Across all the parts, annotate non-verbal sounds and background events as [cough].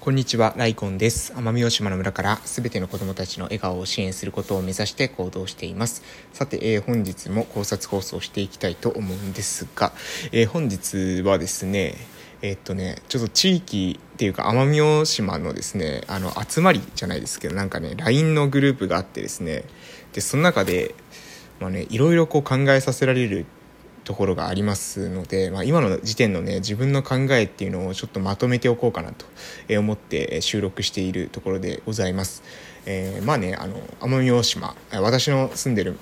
こんにちは、ライコンです。奄美大島の村からすべての子供たちの笑顔を支援することを目指して行動しています。さて、えー、本日も考察放送していきたいと思うんですが、えー、本日はですね、えー、っとね、ちょっと地域っていうか奄美大島のですね、あの、集まりじゃないですけど、なんかね、LINE のグループがあってですね、で、その中で、まあね、いろいろこう考えさせられるところがありますので、まあ、今の時点のね自分の考えっていうのをちょっとまとめておこうかなと思って収録しているところでございます。えー、まあねあの奄美大島私の住んでる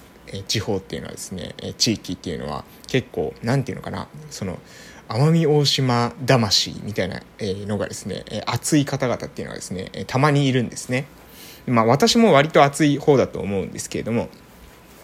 地方っていうのはですね地域っていうのは結構何て言うのかなその奄美大島魂みたいなのがですね熱い方々っていうのはですねたまにいるんですね。まあ私も割と熱い方だと思うんですけれども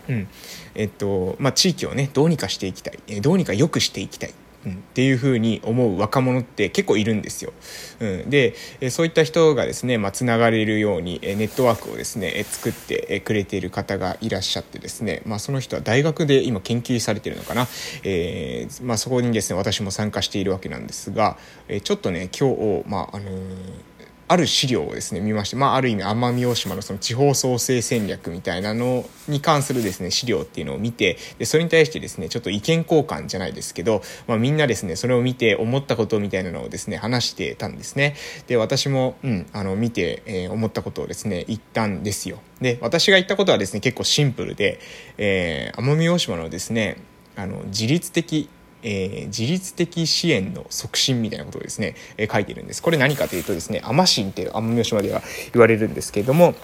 うん。えっとまあ、地域をねどうにかしていきたい、えどうにか良くしていきたい、うん、っていうふうに思う若者って結構いるんですよ。うん、でえそういった人がですね、まあ、つながれるようにえネットワークをですねえ作ってくれている方がいらっしゃってですね、まあ、その人は大学で今研究されてるのかな、えーまあ、そこにですね私も参加しているわけなんですが、えちょっとね今日、まああのーある資料をですね見まして、まあ、ある意味奄美大島のその地方創生戦略みたいなのに関するですね資料っていうのを見てでそれに対してですねちょっと意見交換じゃないですけど、まあ、みんなですねそれを見て思ったことみたいなのをですね話してたんですね。で私も、うん、あの見て、えー、思ったことをですね言ったんですよ。で私が言ったことはですね結構シンプルで、えー、奄美大島のですねあの自律的えー、自律的支援の促進みたいなことをですね、えー、書いてるんです。これ何かというとですね、アマシンって奄美大島では言われるんですけれども、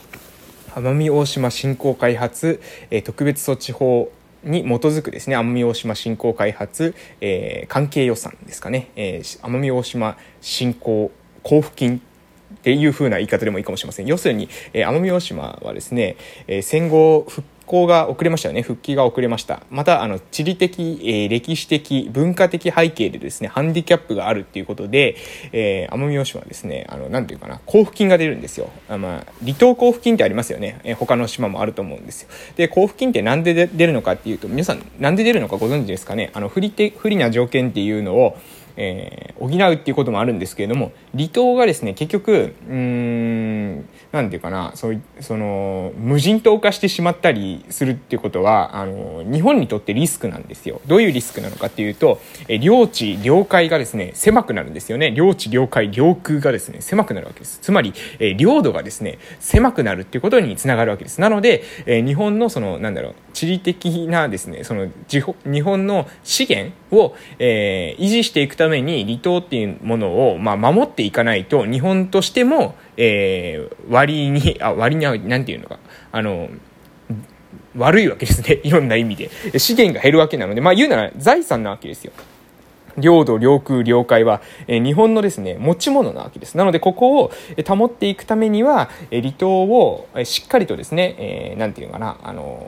奄美大島振興開発、えー、特別措置法に基づくですね、奄美大島振興開発、えー、関係予算ですかね、えー、奄美大島振興交付金っていう風な言い方でもいいかもしれません。要するに、えー、奄美大島はですね、え、戦後復興が遅れましたよね。復帰が遅れました。また、あの、地理的、えー、歴史的、文化的背景でですね、ハンディキャップがあるっていうことで、えー、奄美大島はですね、あの、なんていうかな、交付金が出るんですよ。あまあ、離島交付金ってありますよね。えー、他の島もあると思うんですよ。で、交付金ってなんで出るのかっていうと、皆さん、なんで出るのかご存知ですかね？あの、不利、不利な条件っていうのを、えー、補うっていうこともあるんですけれども離島がですね結局うんなんていうかなそうその無人島化してしまったりするっていうことはあの日本にとってリスクなんですよ。どういうリスクなのかっていうと、えー、領地領海がですね狭くなるんですよね。領地領海領空がですね狭くなるわけです。つまり、えー、領土がですね狭くなるっていうことにつながるわけです。なので、えー、日本のそのなんだろう地理的なですねその日本の資源を、えー、維持していくためために離島っていうものを、まあ、守っていかないと日本としても、えー、割にあ割に何て言うのかあの悪いわけですね。[laughs] いろんな意味で。資源が減るわけなのでまあ言うなら財産なわけですよ。領土、領空、領海は、え日本のですね、持ち物なわけです。なので、ここを保っていくためには、え離島をしっかりとですね、えー、ていうのかな、あの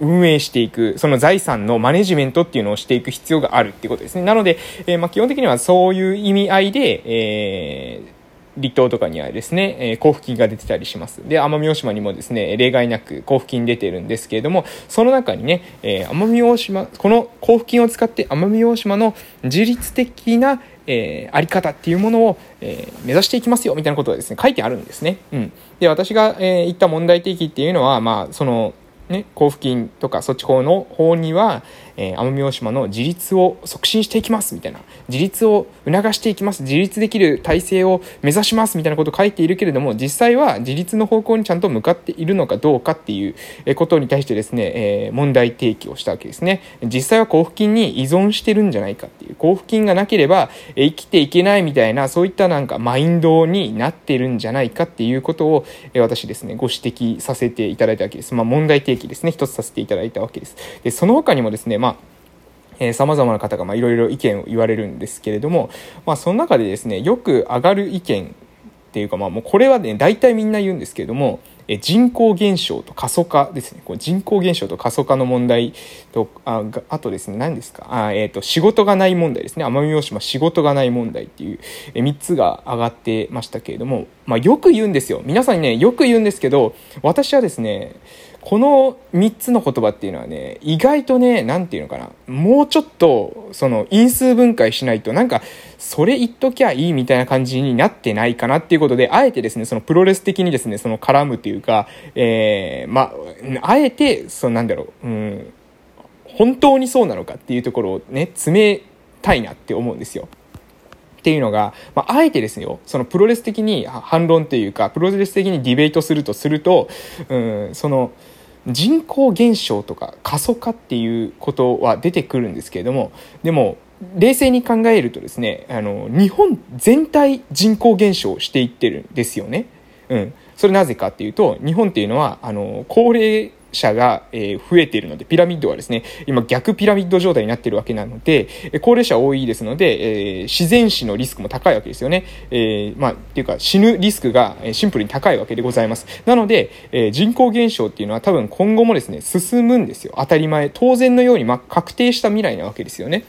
運営していく、その財産のマネジメントっていうのをしていく必要があるっていうことですね。なので、えー、まあ、基本的にはそういう意味合いで、えー離島とかにはですね、えー、交付金が出てたりします。で、奄美大島にもですね、例外なく交付金出てるんですけれども、その中にね、えー、奄美大島、この交付金を使って奄美大島の自律的なえー、あり方っていうものを、えー、目指していきますよみたいなことがですね書いてあるんですね。うん、で私が、えー、言った問題提起っていうのは、まあ、そのね、交付金とか措置法の法には、え、奄美大島の自立を促進していきますみたいな。自立を促していきます。自立できる体制を目指しますみたいなことを書いているけれども実際は自立の方向にちゃんと向かっているのかどうかっていうことに対してですね、え、問題提起をしたわけですね。実際は交付金に依存してるんじゃないかっていう。交付金がなければ生きていけないみたいなそういったなんかマインドになってるんじゃないかっていうことを私ですねご指摘させていただいたわけです、まあ、問題提起ですね。一つさせていただいたわけです。でその他にもですねまあまえー、様々な方がいろいろ意見を言われるんですけれども、まあ、その中でですねよく上がる意見っていうか、まあ、もうこれはね大体みんな言うんですけれども、え人口減少と過疎化ですね。こう人口減少と過疎化の問題とああとですね何ですか？あ、えーと、仕事がない問題ですね。奄美大島仕事がない問題っていう、え3つが上がってましたけれども、まあ、よく言うんですよ。皆さんにねよく言うんですけど私はですねこの3つの言葉っていうのはね、意外とね、なんていうのかな、もうちょっと、その、因数分解しないと、なんか、それ言っときゃいいみたいな感じになってないかなっていうことで、あえてですね、そのプロレス的にですね、その絡むというか、えー、まあ、あえて、そのなんだろう、うん、本当にそうなのかっていうところをね、詰めたいなって思うんですよ。っていうのが、まあ、あえてですよ、そのプロレス的に反論というか、プロレス的にディベートするとすると、うん、その、人口減少とか過疎化っていうことは出てくるんですけれども、でも、冷静に考えるとですね、あの、日本全体人口減少していってるんですよね。うん。それなぜかっていうと、日本っていうのは、あの、高齢者が、え、増えているので、ピラミッドはですね、今逆ピラミッド状態になっているわけなので、高齢者多いですので、え、自然死のリスクも高いわけですよね。え、まあ、っていうか死ぬリスクがシンプルに高いわけでございます。なので、え、人口減少っていうのは多分今後もですね、進むんですよ。当たり前。当然のように、ま、確定した未来なわけですよね。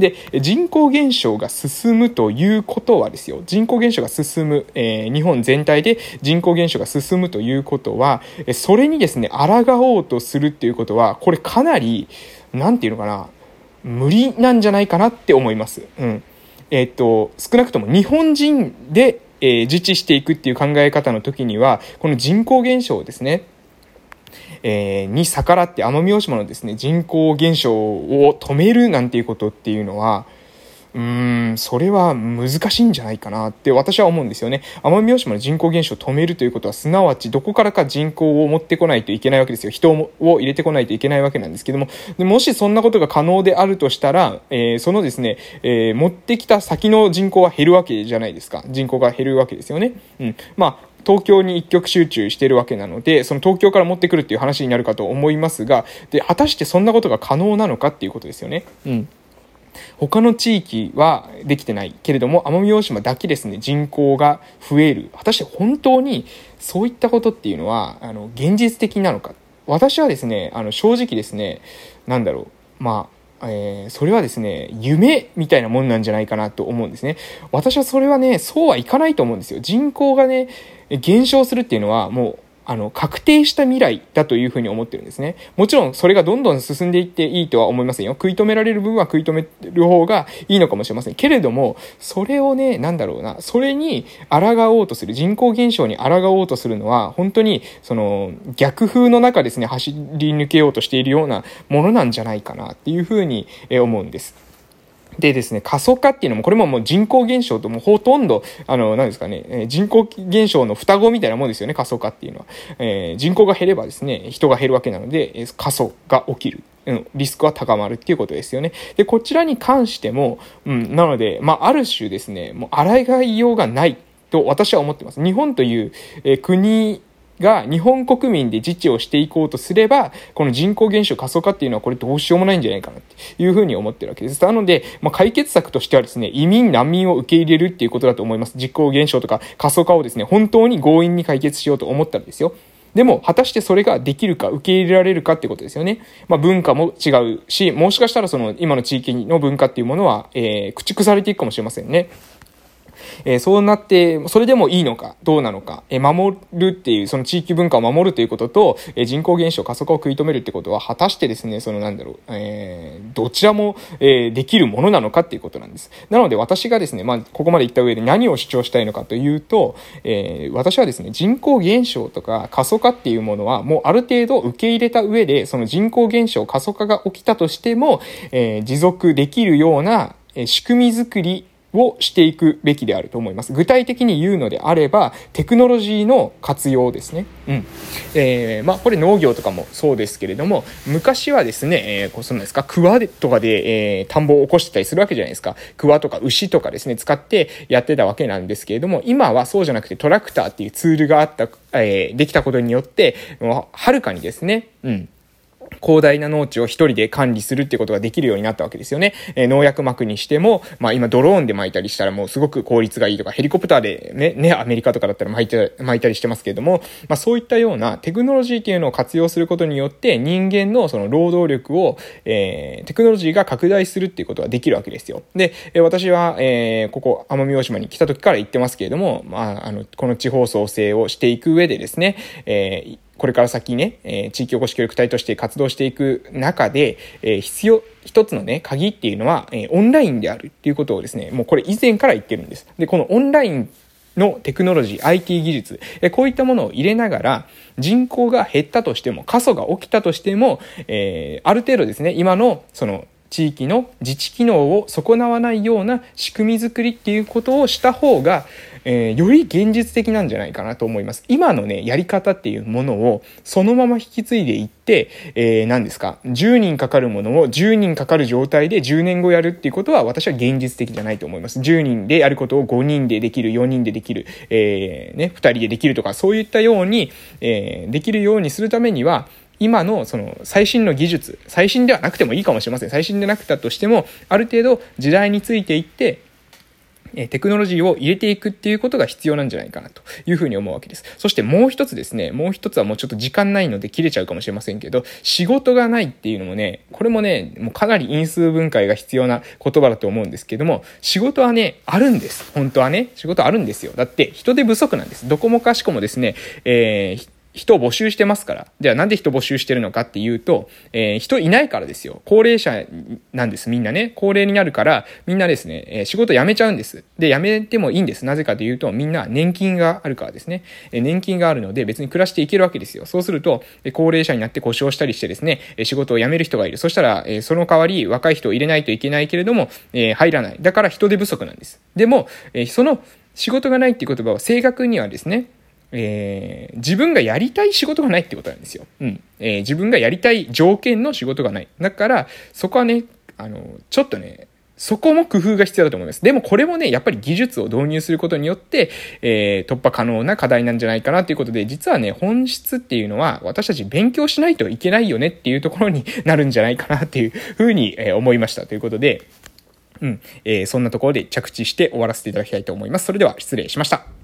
で、人口減少が進むということはですよ、人口減少が進む、えー、日本全体で人口減少が進むということは、それにですね、抗おうとするっていうことは、これかなり、なんていうのかな、無理なんじゃないかなって思います。うん。えー、っと、少なくとも日本人で、えー、自治していくっていう考え方の時には、この人口減少ですね、えー、に逆らって奄美大島のですね、人口減少を止めるなんていうことっていうのは、うーん、それは難しいんじゃないかなって私は思うんですよね。奄美大島の人口減少を止めるということは、すなわちどこからか人口を持ってこないといけないわけですよ。人を入れてこないといけないわけなんですけども、でもしそんなことが可能であるとしたら、えー、そのですね、えー、持ってきた先の人口は減るわけじゃないですか。人口が減るわけですよね。うん。まあ、東京に一極集中しているわけなので、その東京から持ってくるっていう話になるかと思いますが、で、果たしてそんなことが可能なのかっていうことですよね。うん。他の地域はできてないけれども、奄美大島だけですね、人口が増える。果たして本当にそういったことっていうのは、あの、現実的なのか。私はですね、あの、正直ですね、なんだろう、まあ、えー、それはですね、夢みたいなもんなんじゃないかなと思うんですね。私はそれはね、そうはいかないと思うんですよ。人口がね、減少するっていうのはもうあの、確定した未来だというふうに思ってるんですね。もちろんそれがどんどん進んでいっていいとは思いませんよ。食い止められる部分は食い止める方がいいのかもしれません。けれども、それをね、なんだろうな、それに抗おうとする、人口減少に抗おうとするのは、本当に、その、逆風の中ですね、走り抜けようとしているようなものなんじゃないかなっていうふうに思うんです。でですね、過疎化っていうのも、これももう人口減少ともうほとんど、あの、何ですかね、え人口減少の双子みたいなもんですよね、過疎化っていうのは。えー、人口が減ればですね、人が減るわけなので、え過疎が起きる。うん、リスクは高まるっていうことですよね。で、こちらに関しても、うん、なので、まあ、ある種ですね、もう抗いようがないと私は思ってます。日本という、え、国が日本国民で自治をしていこうとすれば、この人口減少過疎化っていうのはこれどうしようもないんじゃないかなっていうふうに思ってるわけです。なので、まあ、解決策としてはですね、移民、難民を受け入れるっていうことだと思います。人口減少とか過疎化をですね、本当に強引に解決しようと思ったらですよ。でも、果たしてそれができるか、受け入れられるかってことですよね。まあ、文化も違うし、もしかしたらその、今の地域の文化っていうものは、えー、駆逐されていくかもしれませんね。えー、そうなって、それでもいいのか、どうなのか、えー、守るっていう、その地域文化を守るということと、えー、人口減少、過疎化を食い止めるってことは、果たしてですね、そのなんだろう、えー、どちらも、えー、できるものなのかっていうことなんです。なので私がですね、まあ、ここまで言った上で何を主張したいのかというと、えー、私はですね、人口減少とか過疎化っていうものは、もうある程度受け入れた上で、その人口減少、過疎化が起きたとしても、えー、持続できるような、仕組み作りをしていくべきであると思います。具体的に言うのであれば、テクノロジーの活用ですね。うん。えー、まあ、これ農業とかもそうですけれども、昔はですね、えー、こう、そんなんですか、クワとかで、えー、田んぼを起こしてたりするわけじゃないですか。クワとか牛とかですね、使ってやってたわけなんですけれども、今はそうじゃなくてトラクターっていうツールがあった、えー、できたことによって、もう、はるかにですね、うん。広大な農地を一人で管理するってことができるようになったわけですよね。えー、農薬膜にしても、まあ今ドローンで巻いたりしたらもうすごく効率がいいとか、ヘリコプターでね、ね、アメリカとかだったら巻いて、巻いたりしてますけれども、まあそういったようなテクノロジーっていうのを活用することによって人間のその労働力を、えー、テクノロジーが拡大するっていうことができるわけですよ。で、え私は、えー、ここ奄美大島に来た時から言ってますけれども、まああの、この地方創生をしていく上でですね、えーこれから先ね、え、地域おこし協力隊として活動していく中で、え、必要一つのね、鍵っていうのは、え、オンラインであるっていうことをですね、もうこれ以前から言ってるんです。で、このオンラインのテクノロジー、IT 技術、えこういったものを入れながら、人口が減ったとしても、過疎が起きたとしても、えー、ある程度ですね、今の、その、地域の自治機能を損なわないような仕組み作りっていうことをした方が、えー、より現実的なんじゃないかなと思います。今のね、やり方っていうものをそのまま引き継いでいって、えー、何ですか、10人かかるものを10人かかる状態で10年後やるっていうことは私は現実的じゃないと思います。10人でやることを5人でできる、4人でできる、えー、ね、2人でできるとか、そういったように、えー、できるようにするためには、今のその最新の技術、最新ではなくてもいいかもしれません。最新でなくたとしても、ある程度時代についていって、テクノロジーを入れていくっていうことが必要なんじゃないかなというふうに思うわけです。そしてもう一つですね、もう一つはもうちょっと時間ないので切れちゃうかもしれませんけど、仕事がないっていうのもね、これもね、もうかなり因数分解が必要な言葉だと思うんですけども、仕事はね、あるんです。本当はね、仕事あるんですよ。だって人手不足なんです。どこもかしこもですね、えー人を募集してますから。じゃあなんで人募集してるのかっていうと、えー、人いないからですよ。高齢者なんです、みんなね。高齢になるから、みんなですね、えー、仕事辞めちゃうんです。で、辞めてもいいんです。なぜかというと、みんな年金があるからですね。えー、年金があるので別に暮らしていけるわけですよ。そうすると、え高齢者になって故障したりしてですね、え仕事を辞める人がいる。そしたら、えその代わり若い人を入れないといけないけれども、え入らない。だから人手不足なんです。でも、えその仕事がないっていう言葉は正確にはですね、えー、自分がやりたい仕事がないってことなんですよ。うん。えー、自分がやりたい条件の仕事がない。だから、そこはね、あの、ちょっとね、そこも工夫が必要だと思います。でもこれもね、やっぱり技術を導入することによって、えー、突破可能な課題なんじゃないかなということで、実はね、本質っていうのは私たち勉強しないといけないよねっていうところに [laughs] なるんじゃないかなっていうふうに、え思いましたということで、うん、えー、そんなところで着地して終わらせていただきたいと思います。それでは失礼しました。